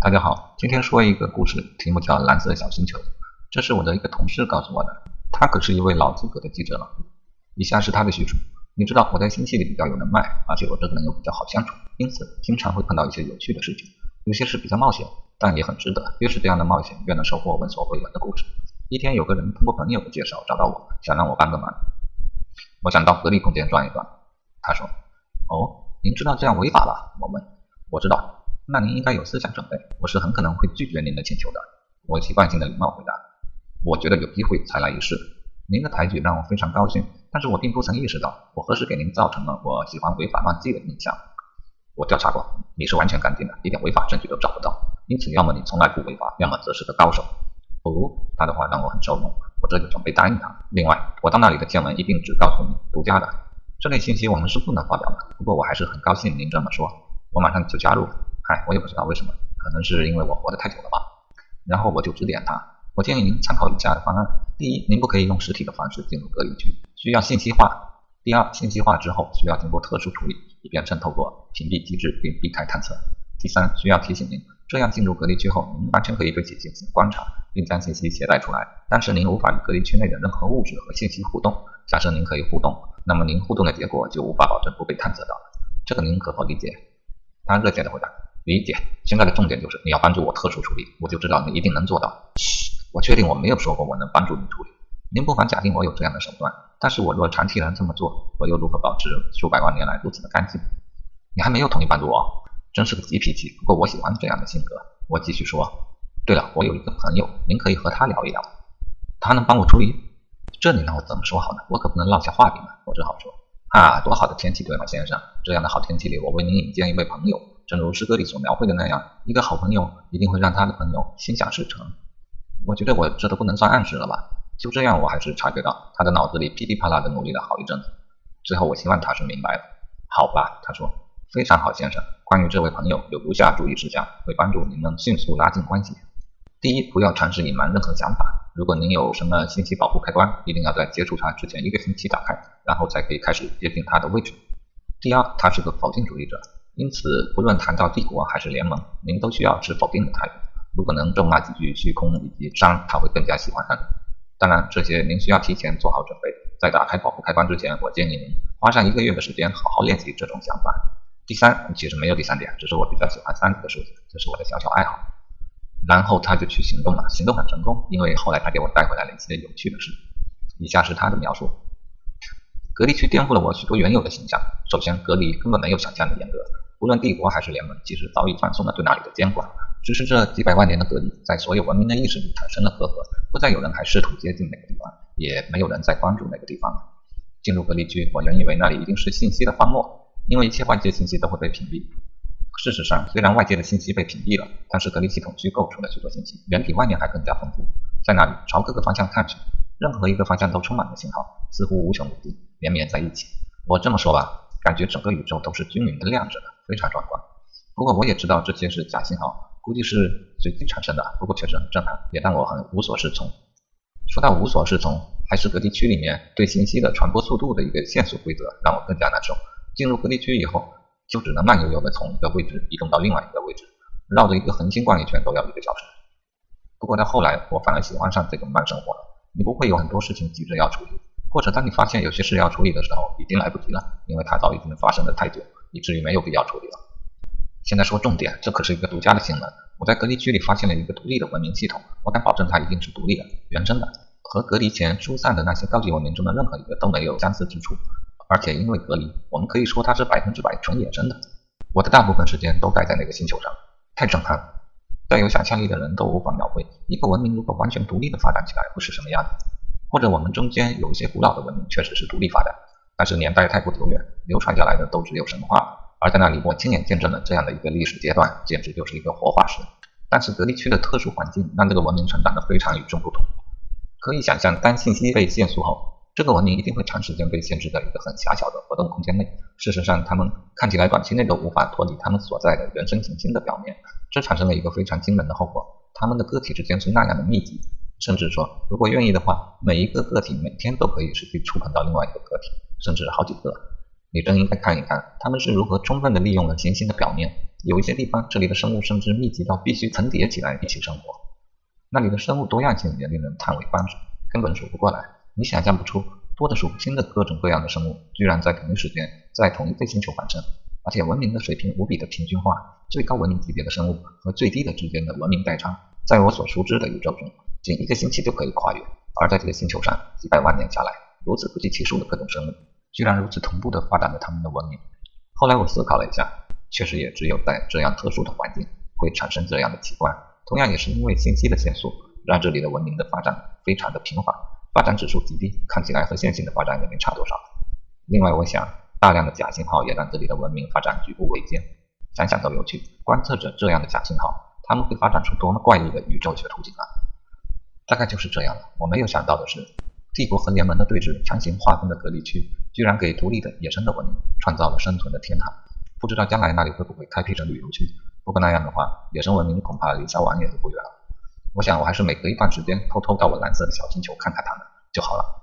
大家好，今天说一个故事，题目叫《蓝色小星球》。这是我的一个同事告诉我的，他可是一位老资格的记者了。以下是他的叙述。你知道我在星系里比较有人脉，而且我这个人又比较好相处，因此经常会碰到一些有趣的事情，有些是比较冒险，但也很值得。越是这样的冒险，越能收获闻所未闻的故事。一天，有个人通过朋友的介绍找到我，想让我帮个忙。我想到隔离空间转一转。他说：“哦。”您知道这样违法了？我问。我知道。那您应该有思想准备，我是很可能会拒绝您的请求的。我习惯性的礼貌回答。我觉得有机会才来一试。您的抬举让我非常高兴，但是我并不曾意识到，我何时给您造成了我喜欢违法乱纪的印象。我调查过，你是完全干净的，一点违法证据都找不到。因此，要么你从来不违法，要么则是个高手。哦，他的话让我很受用，我这就准备答应他。另外，我到那里的见闻一定只告诉你，独家的。这类信息我们是不能发表的，不过我还是很高兴您这么说，我马上就加入。嗨，我也不知道为什么，可能是因为我活得太久了吧。然后我就指点他，我建议您参考以下的方案：第一，您不可以用实体的方式进入隔离区，需要信息化；第二，信息化之后需要经过特殊处理，以便渗透过屏蔽机制并避开探测；第三，需要提醒您，这样进入隔离区后，您完全可以对其进行观察，并将信息携带出来，但是您无法与隔离区内的任何物质和信息互动。假设您可以互动。那么您互动的结果就无法保证不被探测到，这个您可否理解？他热切的回答：理解。现在的重点就是你要帮助我特殊处理，我就知道你一定能做到。我确定我没有说过我能帮助你处理。您不妨假定我有这样的手段，但是我若长期能这么做，我又如何保持数百万年来如此的干净？你还没有同意帮助我，真是个急脾气。不过我喜欢这样的性格。我继续说：对了，我有一个朋友，您可以和他聊一聊，他能帮我处理。这你让我怎么说好呢？我可不能落下话柄啊！我只好说：啊，多好的天气，对吗，先生？这样的好天气里，我为您引荐一位朋友。正如诗歌里所描绘的那样，一个好朋友一定会让他的朋友心想事成。我觉得我这都不能算暗示了吧？就这样，我还是察觉到他的脑子里噼里啪啦的努力了好一阵子。最后，我希望他是明白了。好吧，他说：非常好，先生。关于这位朋友，有如下注意事项，会帮助您们迅速拉近关系。第一，不要尝试隐瞒任何想法。如果您有什么信息保护开关，一定要在接触他之前一个星期打开，然后才可以开始接近他的位置。第二，他是个否定主义者，因此不论谈到帝国还是联盟，您都需要持否定的态度。如果能咒骂几句虚空以及伤，他会更加喜欢他。当然，这些您需要提前做好准备。在打开保护开关之前，我建议您花上一个月的时间好好练习这种想法。第三，其实没有第三点，只是我比较喜欢三这个数字，这是我的小小爱好。然后他就去行动了，行动很成功，因为后来他给我带回来了一些有趣的事。以下是他的描述：隔离区颠覆了我许多原有的形象。首先，隔离根本没有想象的严格，无论帝国还是联盟，其实早已放松了对那里的监管。只是这几百万年的隔离，在所有文明的意识里产生了隔阂，不再有人还试图接近那个地方，也没有人再关注那个地方了。进入隔离区，我原以为那里一定是信息的荒漠，因为一切外界信息都会被屏蔽。事实上，虽然外界的信息被屏蔽了，但是隔离系统虚构出了许多信息，远比外面还更加丰富。在那里，朝各个方向看去，任何一个方向都充满了信号，似乎无穷无尽，连绵在一起。我这么说吧，感觉整个宇宙都是均匀的亮着的，非常壮观。不过我也知道这些是假信号，估计是随机产生的。不过确实很震撼，也让我很无所适从。说到无所适从，还是隔离区里面对信息的传播速度的一个限速规则让我更加难受。进入隔离区以后。就只能慢悠悠的从一个位置移动到另外一个位置，绕着一个恒星逛一圈都要一个小时。不过到后来，我反而喜欢上这种慢生活了。你不会有很多事情急着要处理，或者当你发现有些事要处理的时候，已经来不及了，因为它早已经发生的太久，以至于没有必要处理了。现在说重点，这可是一个独家的新闻。我在隔离区里发现了一个独立的文明系统，我敢保证它一定是独立的、原生的，和隔离前疏散的那些高级文明中的任何一个都没有相似之处。而且因为隔离，我们可以说它是百分之百纯野生的。我的大部分时间都待在那个星球上，太震撼了！再有想象力的人都无法描绘一个文明如果完全独立的发展起来会是什么样子。或者我们中间有一些古老的文明确实是独立发展，但是年代太过久远，流传下来的都只有神话。而在那里，我亲眼见证了这样的一个历史阶段，简直就是一个活化石。但是隔离区的特殊环境让这个文明成长得非常与众不同。可以想象，当信息被限速后。这个文明一定会长时间被限制在一个很狭小的活动空间内。事实上，他们看起来短期内都无法脱离他们所在的原生行星的表面。这产生了一个非常惊人的后果：他们的个体之间是那样的密集，甚至说，如果愿意的话，每一个个体每天都可以实际触碰到另外一个个体，甚至好几个。你真应该看一看他们是如何充分地利用了行星的表面，有一些地方，这里的生物甚至密集到必须层叠起来一起生活。那里的生物多样性也令人叹为观止，根本数不过来。你想象不出，多的数不清的各种各样的生物，居然在同一时间在同一个星球繁生，而且文明的水平无比的平均化。最高文明级别的生物和最低的之间的文明代差，在我所熟知的宇宙中，仅一个星期就可以跨越。而在这个星球上，几百万年下来，如此不计其数的各种生物，居然如此同步的发展着他们的文明。后来我思考了一下。确实也只有在这样特殊的环境会产生这样的奇观。同样也是因为信息的限速，让这里的文明的发展非常的平缓，发展指数极低，看起来和线性的发展也没差多少。另外，我想大量的假信号也让这里的文明发展举步维艰。想想都有趣，观测着这样的假信号，他们会发展出多么怪异的宇宙学图景啊！大概就是这样了。我没有想到的是，帝国和联盟的对峙，强行划分的隔离区，居然给独立的野生的文明创造了生存的天堂。不知道将来那里会不会开辟成旅游区？不过那样的话，野生文明恐怕离消亡也就不远了。我想，我还是每隔一段时间偷偷到我蓝色的小星球看看他们就好了。